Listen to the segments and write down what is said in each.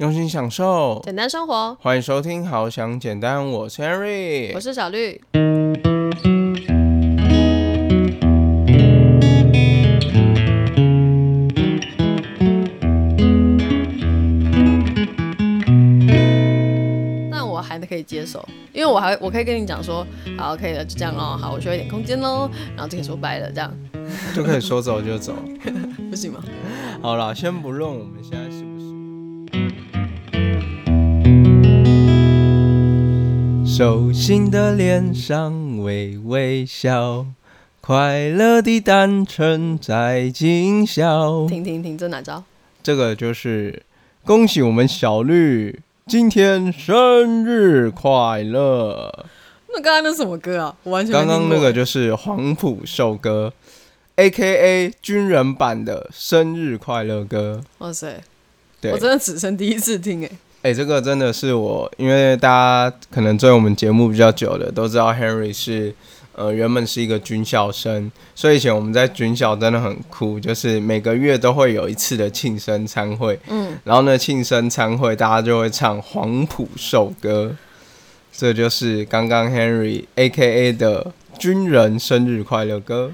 用心享受，简单生活。欢迎收听《好想简单》，我是 Henry，我是小绿。那我还可以接受，因为我还我可以跟你讲说，好，可以了，就这样哦，好，我需要一点空间喽，然后就可以说拜了，这样就可以说走就走，不行吗？好了，先不论我们现在手心的脸上微微笑，快乐的单纯在今宵。停停停，这哪招？这个就是恭喜我们小绿今天生日快乐。那刚刚那什么歌啊？我完全刚刚那个就是黄埔寿歌，A K A 军人版的生日快乐歌。哇塞，对我，真的此生第一次听哎。哎、这个真的是我，因为大家可能追我们节目比较久的都知道，Henry 是呃原本是一个军校生，所以以前我们在军校真的很酷，就是每个月都会有一次的庆生餐会，嗯，然后呢庆生餐会大家就会唱黄埔寿歌，这就是刚刚 Henry A K A 的军人生日快乐歌。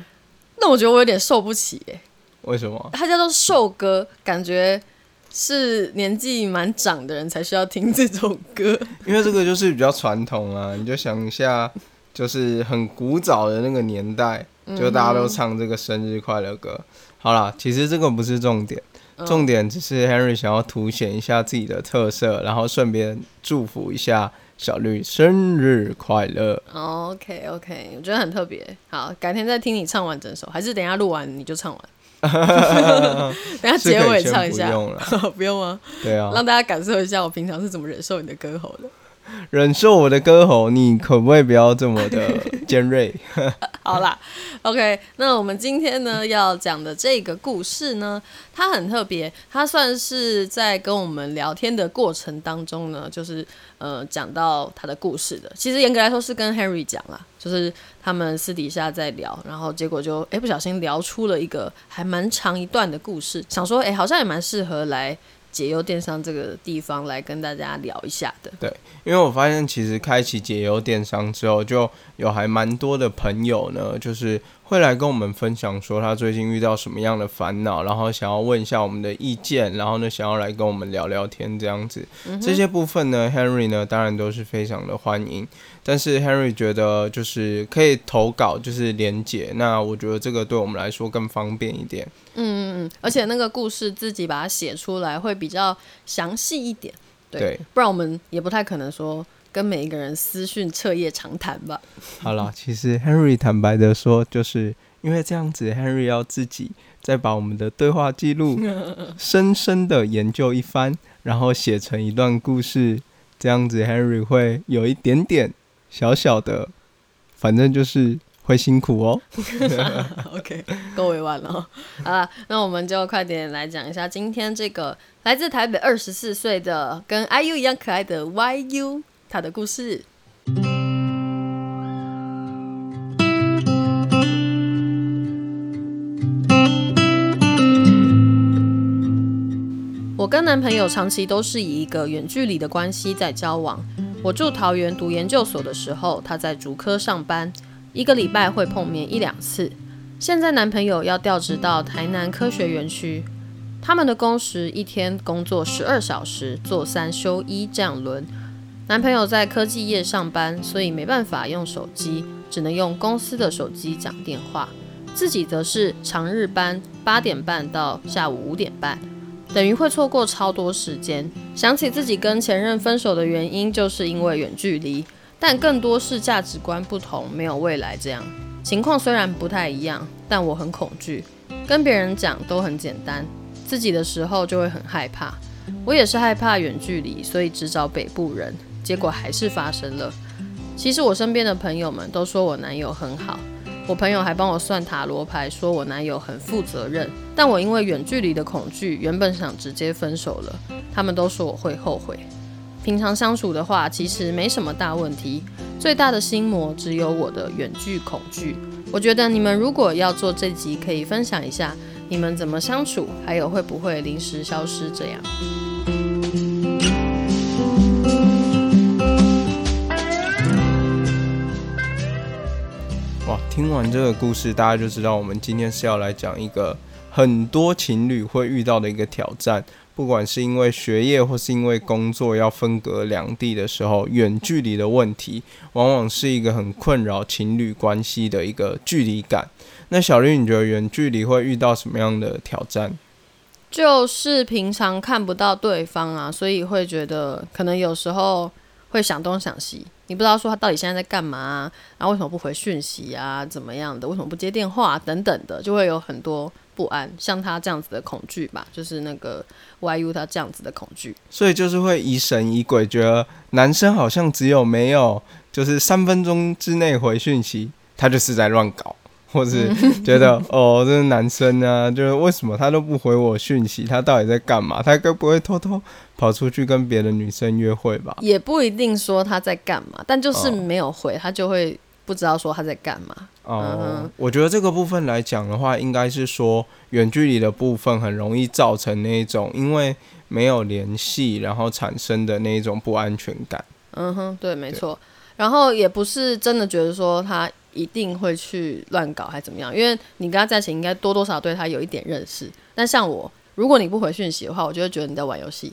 那我觉得我有点受不起哎。为什么？它叫做寿歌，感觉是年纪蛮长的人才需要听这种歌。因为这个就是比较传统啊，你就想一下，就是很古早的那个年代，就大家都唱这个生日快乐歌。好啦，其实这个不是重点，嗯重点只是 Henry 想要凸显一下自己的特色，然后顺便祝福一下小绿生日快乐。OK OK，我觉得很特别。好，改天再听你唱完整首，还是等一下录完你就唱完？等一下是结尾唱一下，不用了，不用吗？对啊，让大家感受一下我平常是怎么忍受你的歌喉的。忍受我的歌喉，你可不可以不要这么的尖锐？好啦，OK，那我们今天呢要讲的这个故事呢，它很特别，它算是在跟我们聊天的过程当中呢，就是呃讲到他的故事的。其实严格来说是跟 Henry 讲啦，就是他们私底下在聊，然后结果就哎不小心聊出了一个还蛮长一段的故事，想说哎好像也蛮适合来解忧电商这个地方来跟大家聊一下的。对因为我发现，其实开启解忧电商之后，就有还蛮多的朋友呢，就是会来跟我们分享说他最近遇到什么样的烦恼，然后想要问一下我们的意见，然后呢想要来跟我们聊聊天这样子。这些部分呢，Henry 呢当然都是非常的欢迎，但是 Henry 觉得就是可以投稿，就是连结，那我觉得这个对我们来说更方便一点。嗯嗯嗯，而且那个故事自己把它写出来会比较详细一点。对，对不然我们也不太可能说跟每一个人私讯彻夜长谈吧。好了，其实 Henry 坦白的说，就是因为这样子，Henry 要自己再把我们的对话记录 深深的研究一番，然后写成一段故事，这样子 Henry 会有一点点小小的，反正就是会辛苦哦。OK，够委婉了哦。好了，那我们就快点来讲一下今天这个来自台北二十四岁的跟 IU 一样可爱的 YU 他的故事。我跟男朋友长期都是以一个远距离的关系在交往。我住桃园读研究所的时候，他在竹科上班，一个礼拜会碰面一两次。现在男朋友要调职到台南科学园区，他们的工时一天工作十二小时，做三休一这样轮。男朋友在科技业上班，所以没办法用手机，只能用公司的手机讲电话。自己则是长日班，八点半到下午五点半，等于会错过超多时间。想起自己跟前任分手的原因，就是因为远距离，但更多是价值观不同，没有未来这样。情况虽然不太一样，但我很恐惧。跟别人讲都很简单，自己的时候就会很害怕。我也是害怕远距离，所以只找北部人，结果还是发生了。其实我身边的朋友们都说我男友很好，我朋友还帮我算塔罗牌，说我男友很负责任。但我因为远距离的恐惧，原本想直接分手了，他们都说我会后悔。平常相处的话，其实没什么大问题，最大的心魔只有我的远距恐惧。我觉得你们如果要做这集，可以分享一下你们怎么相处，还有会不会临时消失这样。听完这个故事，大家就知道我们今天是要来讲一个很多情侣会遇到的一个挑战。不管是因为学业或是因为工作要分隔两地的时候，远距离的问题，往往是一个很困扰情侣关系的一个距离感。那小绿，你觉得远距离会遇到什么样的挑战？就是平常看不到对方啊，所以会觉得可能有时候会想东想西，你不知道说他到底现在在干嘛，然后为什么不回讯息啊，怎么样的，为什么不接电话等等的，就会有很多。不安，像他这样子的恐惧吧，就是那个 YU 他这样子的恐惧，所以就是会疑神疑鬼，觉得男生好像只有没有，就是三分钟之内回讯息，他就是在乱搞，或是觉得 哦，这是男生啊，就是为什么他都不回我讯息，他到底在干嘛？他该不会偷偷跑出去跟别的女生约会吧？也不一定说他在干嘛，但就是没有回，他就会不知道说他在干嘛。哦，我觉得这个部分来讲的话，应该是说远距离的部分很容易造成那种因为没有联系，然后产生的那一种不安全感。嗯哼，对，没错。然后也不是真的觉得说他一定会去乱搞还怎么样，因为你跟他在一起，应该多多少对他有一点认识。但像我，如果你不回讯息的话，我就会觉得你在玩游戏。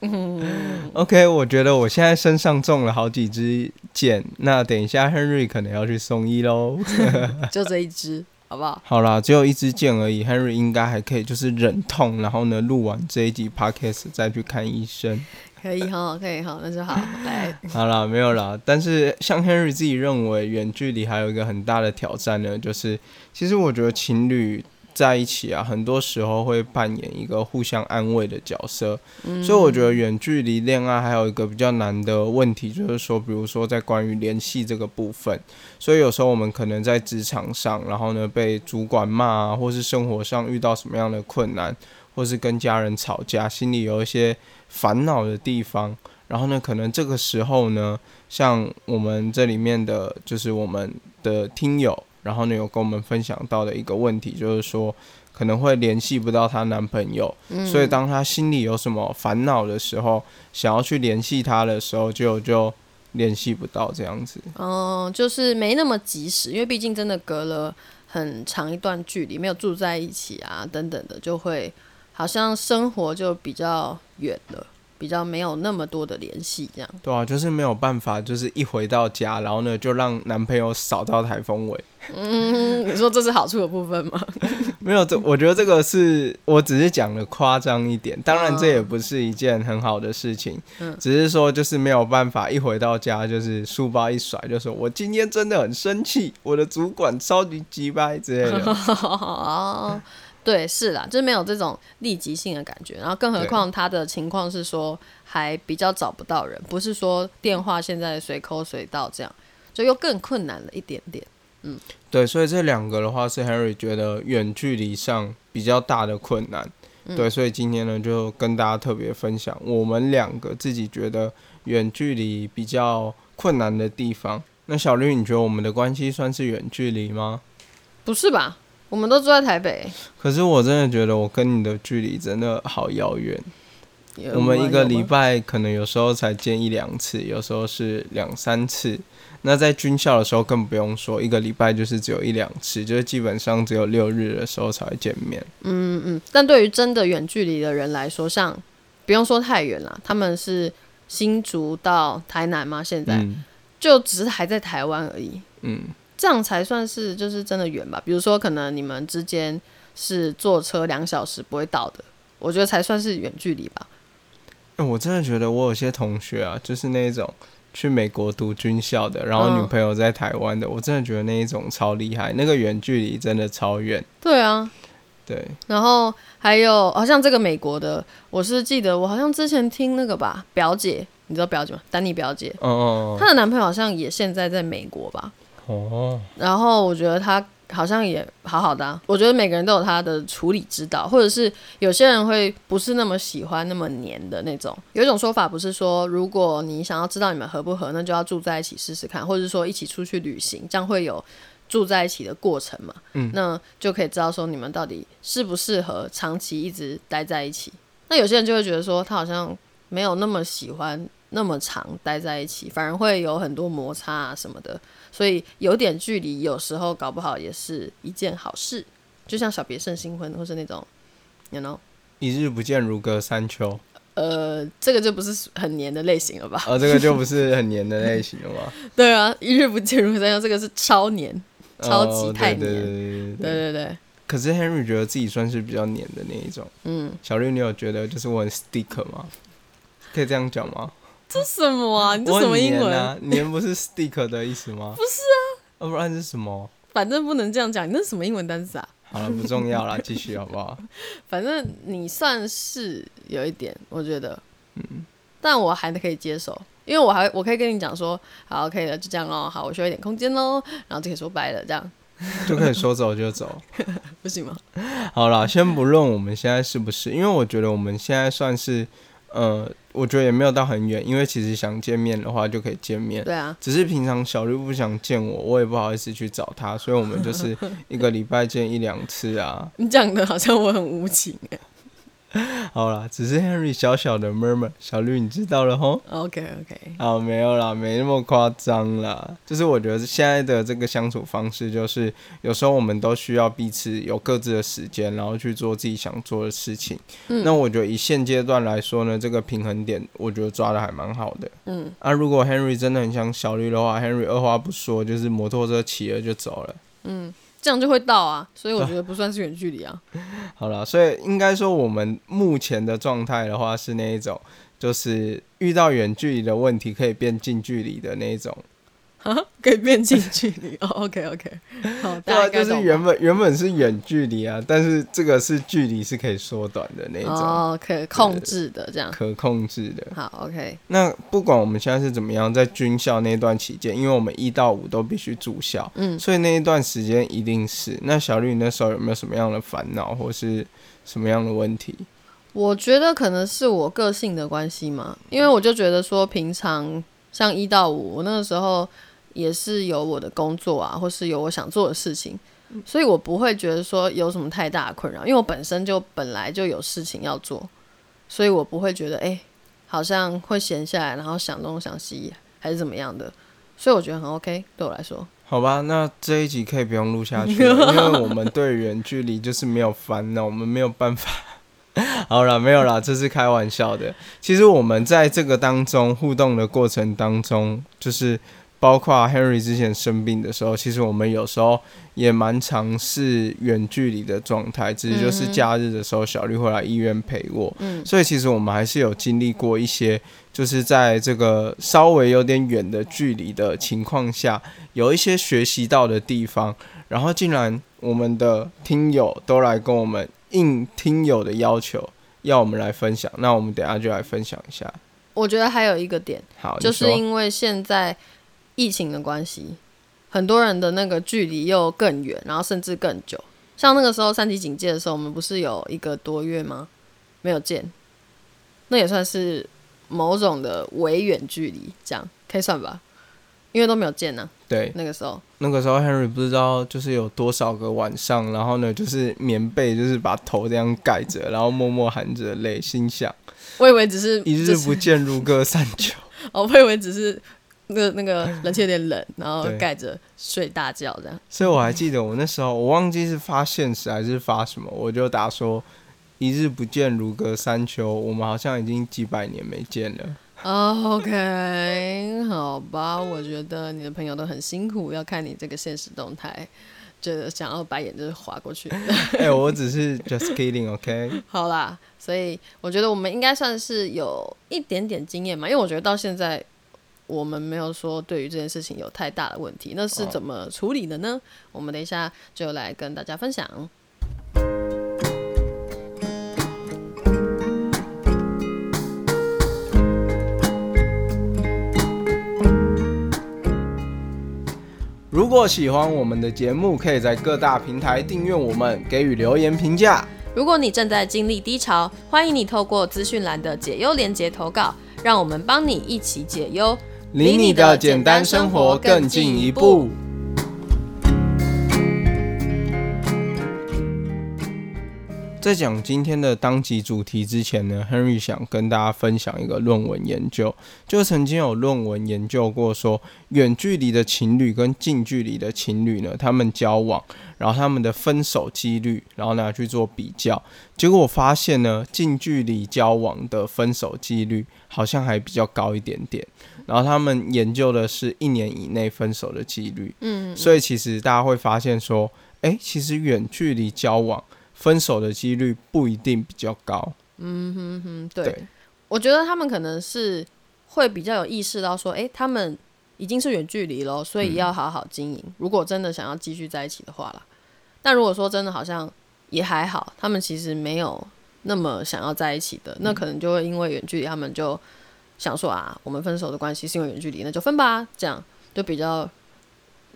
OK，我觉得我现在身上中了好几支箭，那等一下 Henry 可能要去送医喽。就这一支，好不好？好啦，只有一支箭而已，Henry 应该还可以，就是忍痛，然后呢录完这一集 Podcast 再去看医生。可以哈，可以哈，那就好。来，好啦，没有啦。但是像 Henry 自己认为，远距离还有一个很大的挑战呢，就是其实我觉得情侣。在一起啊，很多时候会扮演一个互相安慰的角色，所以我觉得远距离恋爱还有一个比较难的问题，就是说，比如说在关于联系这个部分，所以有时候我们可能在职场上，然后呢被主管骂啊，或是生活上遇到什么样的困难，或是跟家人吵架，心里有一些烦恼的地方，然后呢，可能这个时候呢，像我们这里面的就是我们的听友。然后呢，有跟我们分享到的一个问题，就是说可能会联系不到她男朋友，所以当她心里有什么烦恼的时候，想要去联系他的时候，就就联系不到这样子。哦，就是没那么及时，因为毕竟真的隔了很长一段距离，没有住在一起啊，等等的，就会好像生活就比较远了。比较没有那么多的联系，这样对啊，就是没有办法，就是一回到家，然后呢就让男朋友扫到台风尾。嗯，你说这是好处的部分吗？没有，这我觉得这个是我只是讲的夸张一点，当然这也不是一件很好的事情。嗯，只是说就是没有办法，一回到家就是书包一甩，就说我今天真的很生气，我的主管超级鸡掰之类的。对，是啦，就是没有这种立即性的感觉，然后更何况他的情况是说还比较找不到人，不是说电话现在随口随到这样，就又更困难了一点点。嗯，对，所以这两个的话是 Harry 觉得远距离上比较大的困难。对，所以今天呢就跟大家特别分享我们两个自己觉得远距离比较困难的地方。那小绿，你觉得我们的关系算是远距离吗？不是吧？我们都住在台北，可是我真的觉得我跟你的距离真的好遥远。我们一个礼拜可能有时候才见一两次，有时候是两三次。那在军校的时候更不用说，一个礼拜就是只有一两次，就是基本上只有六日的时候才会见面。嗯嗯。但对于真的远距离的人来说，像不用说太远了，他们是新竹到台南吗？现在就只是还在台湾而已。嗯。这样才算是就是真的远吧？比如说，可能你们之间是坐车两小时不会到的，我觉得才算是远距离吧。我真的觉得我有些同学啊，就是那种去美国读军校的，然后女朋友在台湾的，我真的觉得那一种超厉害，那个远距离真的超远。对啊，对。然后还有，好像这个美国的，我是记得我好像之前听那个吧，表姐，你知道表姐吗？丹妮表姐，哦，她的男朋友好像也现在在美国吧。哦，然后我觉得他好像也好好的。我觉得每个人都有他的处理之道，或者是有些人会不是那么喜欢那么黏的那种。有一种说法不是说，如果你想要知道你们合不合，那就要住在一起试试看，或者说一起出去旅行，这样会有住在一起的过程嘛？嗯，那就可以知道说你们到底适不适合长期一直待在一起。那有些人就会觉得说，他好像没有那么喜欢。那么长待在一起，反而会有很多摩擦啊什么的。所以有点距离，有时候搞不好也是一件好事。就像小别胜新婚，或是那种，you know，一日不见如隔三秋。呃，这个就不是很黏的类型了吧？哦，这个就不是很黏的类型了吗？对啊，一日不见如隔三秋，这个是超黏，超级太黏。对对对对对对。可是 Henry 觉得自己算是比较黏的那一种。嗯。小绿，你有觉得就是我很 stick 吗？可以这样讲吗？这什么啊？你这什么英文啊？黏不是 stick 的意思吗？不是啊。要不然是什么？反正不能这样讲。你那什么英文单词啊？好了，不重要了，继续好不好？反正你算是有一点，我觉得，嗯，但我还可以接受，因为我还我可以跟你讲说，好，可以了，就这样哦，好，我需要一点空间喽，然后就可以说拜了，这样 就可以说走就走，不行吗？好了，先不论我们现在是不是，因为我觉得我们现在算是。呃，我觉得也没有到很远，因为其实想见面的话就可以见面。对啊，只是平常小绿不想见我，我也不好意思去找他，所以我们就是一个礼拜见一两次啊。你讲的好像我很无情哎。好啦，只是 Henry 小小的 murmur，小绿你知道了吼。OK OK，好，没有啦，没那么夸张啦。就是我觉得现在的这个相处方式，就是有时候我们都需要彼此有各自的时间，然后去做自己想做的事情。嗯，那我觉得以现阶段来说呢，这个平衡点我觉得抓的还蛮好的。嗯，啊，如果 Henry 真的很想小绿的话，Henry 二话不说就是摩托车骑了就走了。嗯。这样就会到啊，所以我觉得不算是远距离啊。好了，所以应该说我们目前的状态的话是那一种，就是遇到远距离的问题可以变近距离的那一种。可以变近距离哦，OK OK，好，对啊，就是原本原本是远距离啊，但是这个是距离是可以缩短的那种，哦，可控制的这样，可控制的。好，OK。那不管我们现在是怎么样，在军校那段期间，因为我们一到五都必须住校，嗯，所以那一段时间一定是。那小绿你那时候有没有什么样的烦恼，或是什么样的问题？我觉得可能是我个性的关系嘛，因为我就觉得说，平常像一到五，我那个时候。也是有我的工作啊，或是有我想做的事情，所以我不会觉得说有什么太大的困扰，因为我本身就本来就有事情要做，所以我不会觉得哎，好像会闲下来，然后想东想西还是怎么样的，所以我觉得很 OK，对我来说。好吧，那这一集可以不用录下去了，因为我们对远距离就是没有烦恼，我们没有办法。好了，没有啦，这是开玩笑的。其实我们在这个当中互动的过程当中，就是。包括 Henry 之前生病的时候，其实我们有时候也蛮尝试远距离的状态，只是就是假日的时候，小绿会来医院陪我。嗯，所以其实我们还是有经历过一些，就是在这个稍微有点远的距离的情况下，有一些学习到的地方。然后竟然我们的听友都来跟我们应听友的要求，要我们来分享。那我们等下就来分享一下。我觉得还有一个点，好，就是因为现在。疫情的关系，很多人的那个距离又更远，然后甚至更久。像那个时候三级警戒的时候，我们不是有一个多月吗？没有见，那也算是某种的微远距离，这样可以算吧？因为都没有见呢。对，那个时候，那个时候 Henry 不知道就是有多少个晚上，然后呢，就是棉被就是把头这样盖着，然后默默含着泪，心想：我以为只是一日不见如隔三秋。哦，我以为只是。那个那个 冷气有点冷，然后盖着睡大觉这样。所以我还记得我那时候，我忘记是发现实还是发什么，我就打说“一日不见如隔三秋”，我们好像已经几百年没见了。OK，好吧，我觉得你的朋友都很辛苦，要看你这个现实动态，觉得想要把眼就是划过去。哎，我只是 just kidding，OK。好啦，所以我觉得我们应该算是有一点点经验嘛，因为我觉得到现在。我们没有说对于这件事情有太大的问题，那是怎么处理的呢？我们等一下就来跟大家分享。如果喜欢我们的节目，可以在各大平台订阅我们，给予留言评价。如果你正在经历低潮，欢迎你透过资讯栏的解忧连接投稿，让我们帮你一起解忧。离你的简单生活更进一步。在讲今天的当集主题之前呢，Henry 想跟大家分享一个论文研究，就曾经有论文研究过说，远距离的情侣跟近距离的情侣呢，他们交往，然后他们的分手几率，然后拿去做比较，结果我发现呢，近距离交往的分手几率好像还比较高一点点，然后他们研究的是一年以内分手的几率，嗯，所以其实大家会发现说，哎，其实远距离交往。分手的几率不一定比较高。嗯哼哼，对，我觉得他们可能是会比较有意识到说，哎，他们已经是远距离了，所以要好好经营。如果真的想要继续在一起的话啦，但如果说真的好像也还好，他们其实没有那么想要在一起的，那可能就会因为远距离，他们就想说啊，我们分手的关系是因为远距离，那就分吧，这样就比较。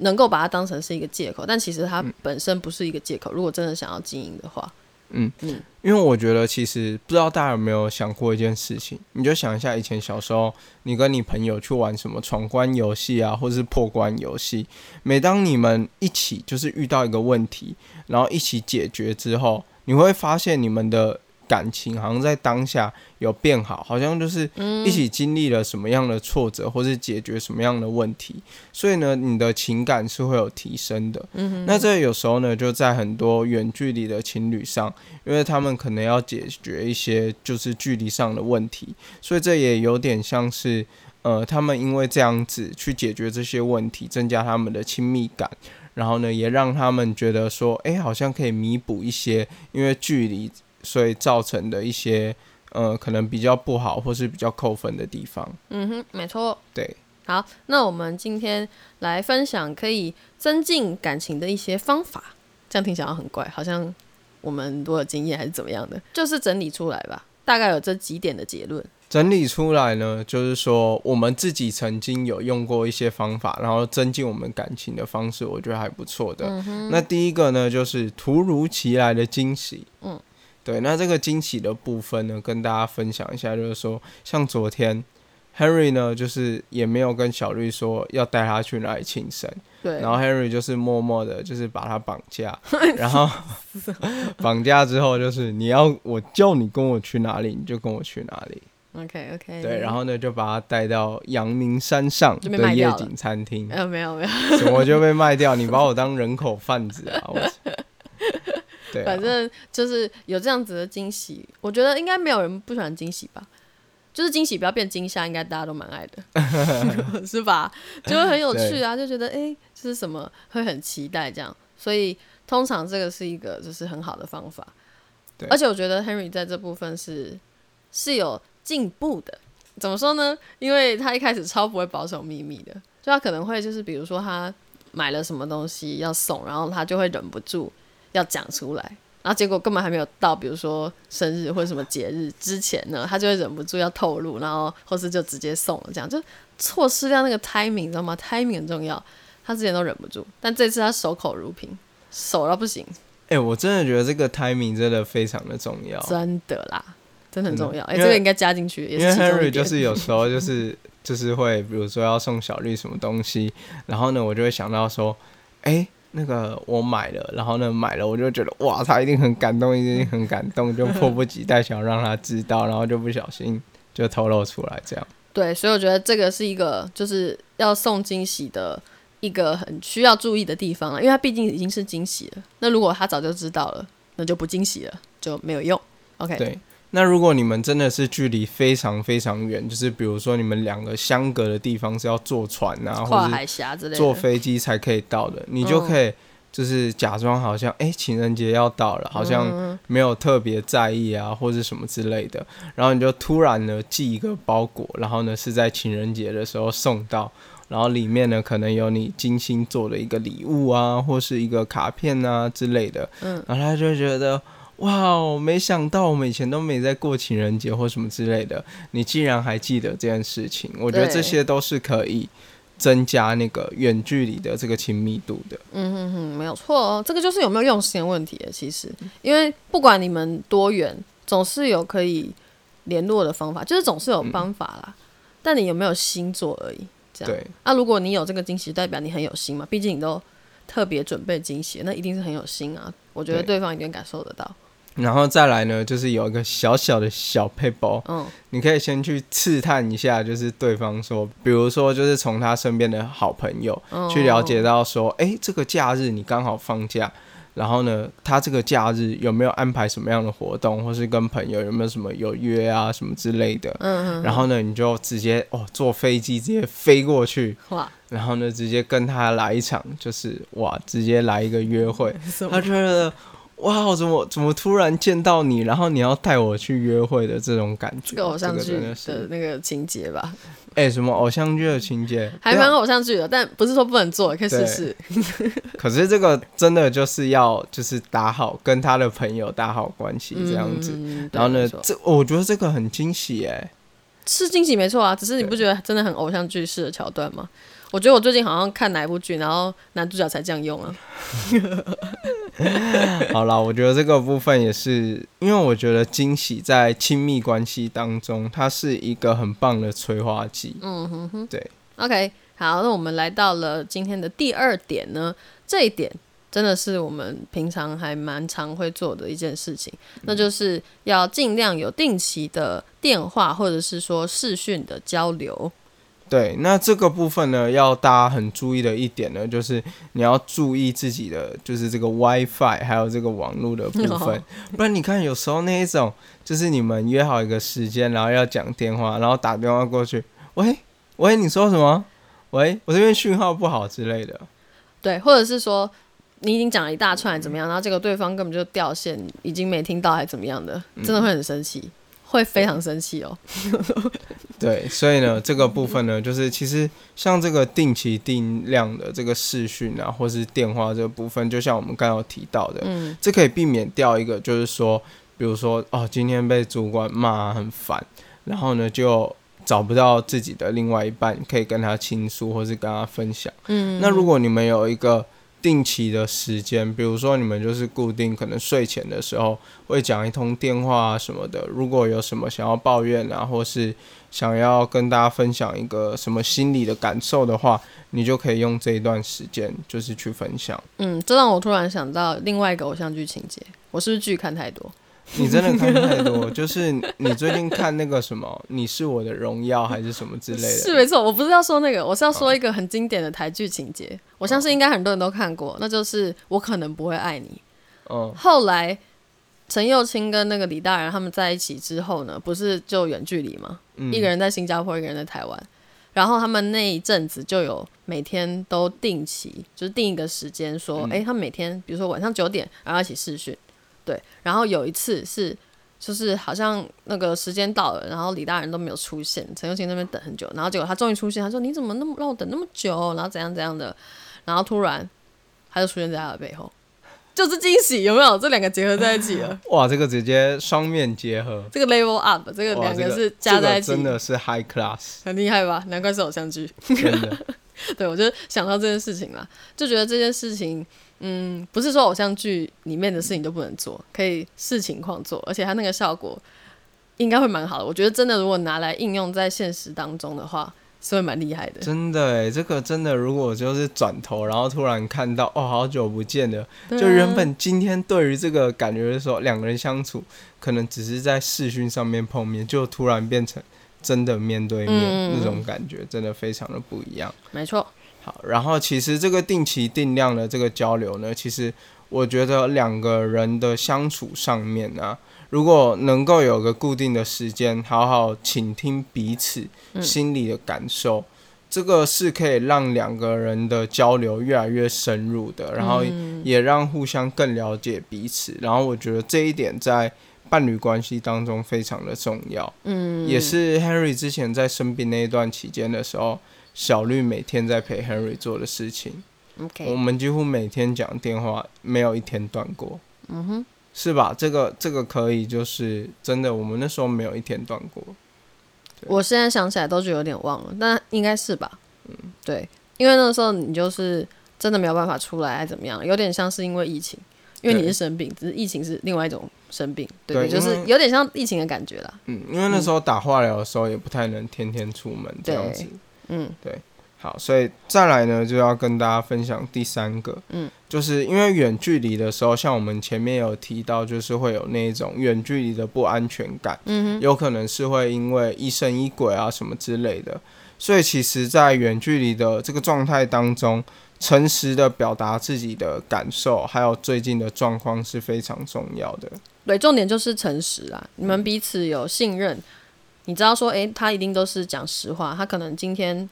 能够把它当成是一个借口，但其实它本身不是一个借口。如果真的想要经营的话，嗯嗯，因为我觉得其实不知道大家有没有想过一件事情，你就想一下以前小时候，你跟你朋友去玩什么闯关游戏啊，或者是破关游戏，每当你们一起就是遇到一个问题，然后一起解决之后，你会发现你们的。感情好像在当下有变好，好像就是一起经历了什么样的挫折，或是解决什么样的问题，所以呢，你的情感是会有提升的。嗯那这有时候呢，就在很多远距离的情侣上，因为他们可能要解决一些就是距离上的问题，所以这也有点像是呃，他们因为这样子去解决这些问题，增加他们的亲密感，然后呢，也让他们觉得说，哎，好像可以弥补一些因为距离。所以造成的一些呃，可能比较不好或是比较扣分的地方。嗯哼，没错。对，好，那我们今天来分享可以增进感情的一些方法。这样听起来很怪，好像我们多有经验还是怎么样的？就是整理出来吧，大概有这几点的结论。整理出来呢，就是说我们自己曾经有用过一些方法，然后增进我们感情的方式，我觉得还不错的。那第一个呢，就是突如其来的惊喜。嗯。对，那这个惊喜的部分呢，跟大家分享一下，就是说，像昨天，Henry 呢，就是也没有跟小绿说要带他去哪里庆生，对，然后 Henry 就是默默的，就是把他绑架，然后 绑架之后，就是你要我叫你跟我去哪里，你就跟我去哪里，OK OK，对，然后呢，就把他带到阳明山上的夜景餐厅，没有没有没有，怎么就被卖掉？你把我当人口贩子 啊！反正就是有这样子的惊喜，我觉得应该没有人不喜欢惊喜吧。就是惊喜不要变惊吓，应该大家都蛮爱的，是吧？就会很有趣啊，就觉得哎，这是什么？会很期待这样。所以通常这个是一个就是很好的方法。对，而且我觉得 Henry 在这部分是是有进步的。怎么说呢？因为他一开始超不会保守秘密的，就他可能会就是比如说他买了什么东西要送，然后他就会忍不住。要讲出来，然后结果根本还没有到，比如说生日或者什么节日之前呢，他就会忍不住要透露，然后或是就直接送了，这样就错失掉那个 timing，你知道吗？timing 很重要，他之前都忍不住，但这次他守口如瓶，守到不行。哎，我真的觉得这个 timing 真的非常的重要，真的啦，真的很重要。哎，这个应该加进去，因为 Henry 就是有时候就是就是会，比如说要送小绿什么东西，然后呢，我就会想到说，哎。那个我买了，然后呢买了，我就觉得哇，他一定很感动，一定很感动，就迫不及待想要让他知道，然后就不小心就透露出来这样。对，所以我觉得这个是一个就是要送惊喜的一个很需要注意的地方了，因为他毕竟已经是惊喜了。那如果他早就知道了，那就不惊喜了，就没有用。OK。对。那如果你们真的是距离非常非常远，就是比如说你们两个相隔的地方是要坐船啊，或者坐飞机才可以到的，你就可以就是假装好像哎情人节要到了，好像没有特别在意啊，或者什么之类的，然后你就突然呢寄一个包裹，然后呢是在情人节的时候送到，然后里面呢可能有你精心做的一个礼物啊，或是一个卡片啊之类的，嗯，然后他就觉得。哇，没想到我们以前都没在过情人节或什么之类的，你竟然还记得这件事情，我觉得这些都是可以增加那个远距离的这个亲密度的。嗯哼哼，没有错哦，这个就是有没有用心的问题。其实，因为不管你们多远，总是有可以联络的方法，就是总是有方法啦。但你有没有心做而已。这样。对。那如果你有这个惊喜，代表你很有心嘛？毕竟你都特别准备惊喜，那一定是很有心啊。我觉得对方一定感受得到。然后再来呢，就是有一个小小的小 paper，嗯。你可以先去刺探一下，就是对方说，比如说就是从他身边的好朋友嗯去了解到说，哎、这个假日你刚好放假，然后呢，他这个假日有没有安排什么样的活动，或是跟朋友有没有什么有约啊什么之类的。嗯嗯，然后呢，你就直接哦坐飞机直接飞过去，哇，然后呢直接跟他来一场，就是哇，直接来一个约会。他觉得哇，我怎么怎么突然见到你，然后你要带我去约会的这种感觉，这个偶像剧的那个情节吧，哎、什么偶像剧的情节，还蛮偶像剧的，但不是说不能做，可以试试。可是这个真的就是要就是打好跟他的朋友打好关系这样子。嗯然后呢这我觉得这个很惊喜哎，是惊喜没错啊，只是你不觉得真的很偶像剧式的桥段吗？我觉得我最近好像看哪一部剧，然后男主角才这样用啊。好啦，我觉得这个部分也是，因为我觉得惊喜在亲密关系当中，它是一个很棒的催化剂。嗯哼哼，对。OK，好，那我们来到了今天的第二点呢，这一点真的是我们平常还蛮常会做的一件事情，那就是要尽量有定期的电话或者是说视讯的交流。对，那这个部分呢，要大家很注意的一点呢，就是你要注意自己的，就是这个 WiFi 还有这个网络的部分，哦 不然你看有时候那一种，就是你们约好一个时间，然后要讲电话，然后打电话过去，喂喂，你说什么？喂，我这边讯号不好之类的。对，或者是说你已经讲了一大串怎么样，然后结果对方根本就掉线，已经没听到还怎么样的，真的会很生气，会非常生气哦。对，所以呢，这个部分呢，就是其实像这个定期定量的这个视讯啊，或是电话这个部分，就像我们刚刚有提到的，嗯这可以避免掉一个，就是说，比如说哦，今天被主管骂很烦，然后呢就找不到自己的另外一半可以跟他倾诉，或是跟他分享。嗯，那如果你们有一个定期的时间，比如说你们就是固定可能睡前的时候会讲一通电话啊什么的，如果有什么想要抱怨啊，或是想要跟大家分享一个什么心理的感受的话，你就可以用这一段时间就是去分享。嗯，这让我突然想到另外一个偶像剧情节，我是不是剧看太多？你真的看太多，就是你最近看那个什么《你是我的荣耀》还是什么之类的？是没错，我不是要说那个，我是要说一个很经典的台剧情节，我相信应该很多人都看过，那就是我可能不会爱你。嗯，后来陈幼卿跟那个李大人他们在一起之后呢，不是就远距离嘛？嗯一个人在新加坡，一个人在台湾。然后他们那一阵子就有每天都定期，就是定一个时间，说，嗯诶，他们每天比如说晚上九点，然后一起视讯，对。然后有一次是，就是好像那个时间到了，然后李大人都没有出现，陈又卿那边等很久，然后结果他终于出现，他说你怎么那么让我等那么久，然后怎样怎样的，然后突然他就出现在他的背后，就是惊喜，有没有？这两个结合在一起了。哇，这个直接双面结合，这个 level up，这个两个是加在一起，这个真的是 high class，很厉害吧？难怪是偶像剧。真的。对，我就想到这件事情了，就觉得这件事情，嗯，不是说偶像剧里面的事情都不能做，可以视情况做，而且它那个效果应该会蛮好的。我觉得真的，如果拿来应用在现实当中的话，是会蛮厉害的。真的哎，这个真的，如果就是转头，然后突然看到哦，好久不见了，啊就原本今天对于这个感觉是说两个人相处，可能只是在视讯上面碰面，就突然变成真的面对面、嗯那种感觉，真的非常的不一样。没错，好，然后其实这个定期定量的这个交流呢，其实我觉得两个人的相处上面啊，如果能够有个固定的时间，好好倾听彼此嗯心里的感受，这个是可以让两个人的交流越来越深入的，然后嗯也让互相更了解彼此。然后我觉得这一点在伴侣关系当中非常的重要。嗯，也是 Henry 之前在生病那一段期间的时候，小绿每天在陪 Henry 做的事情。我们几乎每天讲电话，没有一天断过，嗯哼，是吧？这个这个可以，就是真的，我们那时候没有一天断过。我现在想起来都是有点忘了，但应该是吧？嗯，对，因为那时候你就是真的没有办法出来，还怎么样？有点像是因为疫情，因为你是生病，只是疫情是另外一种生病，对对就是有点像疫情的感觉啦。嗯，因为那时候打化疗的时候也不太能天天出门这样子。嗯，好，所以再来呢，就要跟大家分享第三个，嗯，就是因为远距离的时候，像我们前面有提到，就是会有那种远距离的不安全感，嗯有可能是会因为疑神疑鬼啊什么之类的，所以其实，在远距离的这个状态当中，诚实的表达自己的感受，还有最近的状况是非常重要的。对，重点就是诚实啊，你们彼此有信任，你知道说，诶，他一定都是讲实话，他可能今天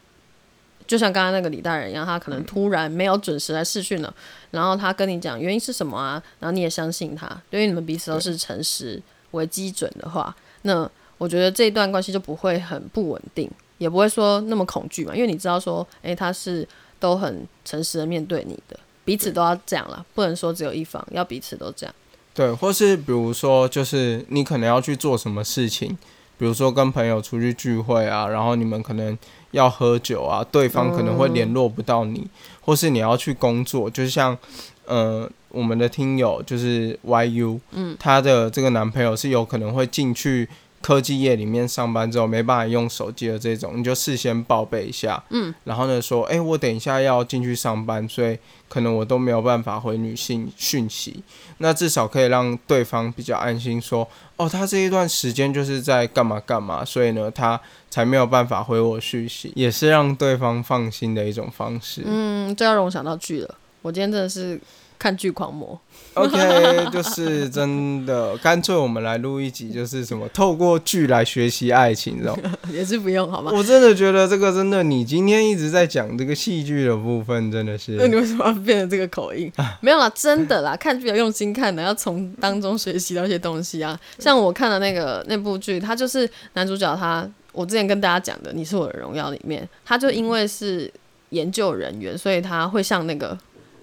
就像刚刚那个李大人一样，他可能突然没有准时来试训了，然后他跟你讲原因是什么啊，然后你也相信他，因为你们彼此都是诚实为基准的话，那我觉得这一段关系就不会很不稳定，也不会说那么恐惧嘛，因为你知道说，诶，他是都很诚实的面对你的，彼此都要这样了，不能说只有一方，要彼此都这样。对，或是比如说，就是你可能要去做什么事情，比如说跟朋友出去聚会啊，然后你们可能要喝酒啊，对方可能会联络不到你，或是你要去工作，就像呃我们的听友就是 YU，嗯，她的这个男朋友是有可能会进去科技业里面上班之后没办法用手机的这种，你就事先报备一下，嗯，然后呢说，哎、我等一下要进去上班，所以可能我都没有办法回女性讯息，那至少可以让对方比较安心说，哦，他这一段时间就是在干嘛干嘛，所以呢，他才没有办法回我讯息，也是让对方放心的一种方式。嗯，这要让我想到剧了。我今天真的是看剧狂魔，OK，就是真的，干脆我们来录一集，就是什么透过剧来学习爱情，这种。也是不用好吗？我真的觉得这个真的，你今天一直在讲这个戏剧的部分，真的是那 你为什么要变成这个口音？没有啦，真的啦，看剧要用心看的，要从当中学习到一些东西啊。像我看的那个那部剧，他就是男主角他，我之前跟大家讲的《你是我的荣耀》里面，他就因为是研究人员，所以他会像那个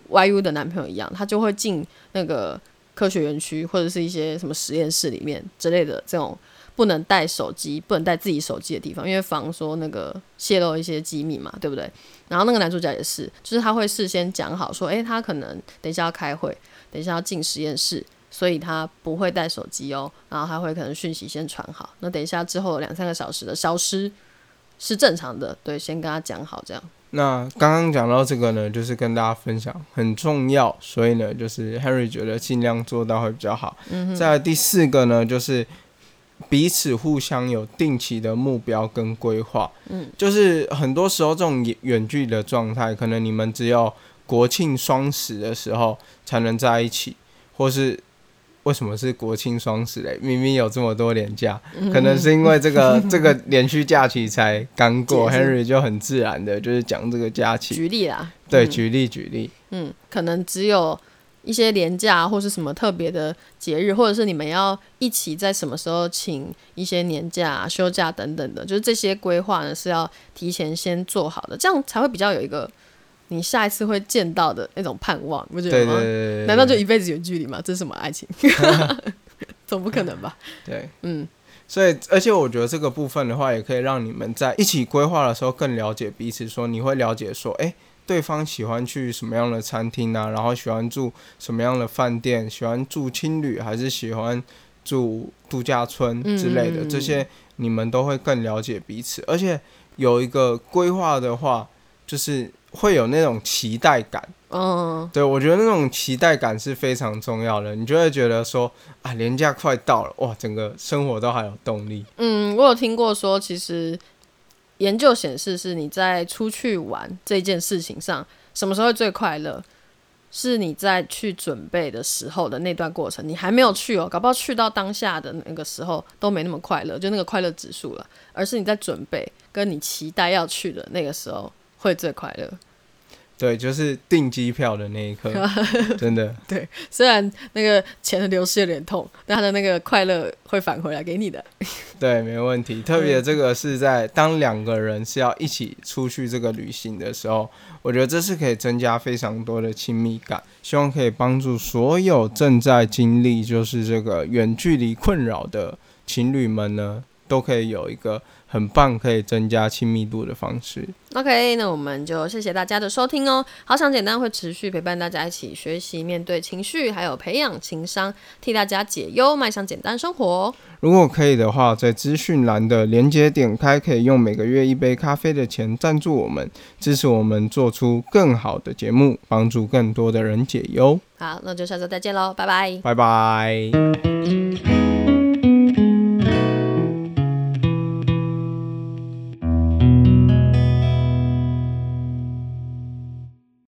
YU 的男朋友一样，他就会进那个科学园区或者是一些什么实验室里面之类的这种不能带手机、不能带自己手机的地方，因为防说那个泄露一些机密嘛，对不对？然后那个男主角也是，就是他会事先讲好说，诶，他可能等一下要开会，等一下要进实验室，所以他不会带手机哦。然后他会可能讯息先传好，那等一下之后两三个小时的消失是正常的，对，先跟他讲好这样。那刚刚讲到这个呢，就是跟大家分享很重要，所以呢，就是 Henry 觉得尽量做到会比较好。嗯再来第四个呢，就是彼此互相有定期的目标跟规划。嗯，就是很多时候这种远远距离的状态，可能你们只有国庆双十的时候才能在一起，或是为什么是国庆双十嘞？明明有这么多年假，嗯可能是因为这个 这个连续假期才刚过，Henry 就很自然的就是讲这个假期。举例啦，对，嗯举例举例。嗯，可能只有一些年假或是什么特别的节日，或者是你们要一起在什么时候请一些年假、休假等等的，就是这些规划呢是要提前先做好的，这样才会比较有一个你下一次会见到的那种盼望，不觉得吗？对对对对对，难道就一辈子远距离吗？这是什么爱情？总不可能吧？对？嗯，所以，而且我觉得这个部分的话，也可以让你们在一起规划的时候更了解彼此。说你会了解说，哎、对方喜欢去什么样的餐厅啊，然后喜欢住什么样的饭店，喜欢住青旅还是喜欢住度假村之类的，嗯这些你们都会更了解彼此。而且有一个规划的话，就是会有那种期待感。嗯，对，我觉得那种期待感是非常重要的，你就会觉得说啊，年假快到了，哇，整个生活都还有动力。嗯，我有听过说，其实研究显示是你在出去玩这件事情上，什么时候最快乐？是你在去准备的时候的那段过程，你还没有去哦，搞不好去到当下的那个时候都没那么快乐，就那个快乐指数了，而是你在准备跟你期待要去的那个时候会最快乐。对，就是订机票的那一刻，真的。对虽然那个钱的流失有点痛，但他的那个快乐会返回来给你的。对，没问题。特别这个是在当两个人是要一起出去这个旅行的时候，我觉得这是可以增加非常多的亲密感。希望可以帮助所有正在经历就是这个远距离困扰的情侣们呢，都可以有一个很棒可以增加亲密度的方式。OK，那我们就谢谢大家的收听哦。好想简单会持续陪伴大家一起学习面对情绪，还有培养情商，替大家解忧，迈向简单生活。如果可以的话，在资讯栏的连接点开，可以用每个月一杯咖啡的钱赞助我们，支持我们做出更好的节目，帮助更多的人解忧。好，那就下周再见喽，拜拜。拜拜。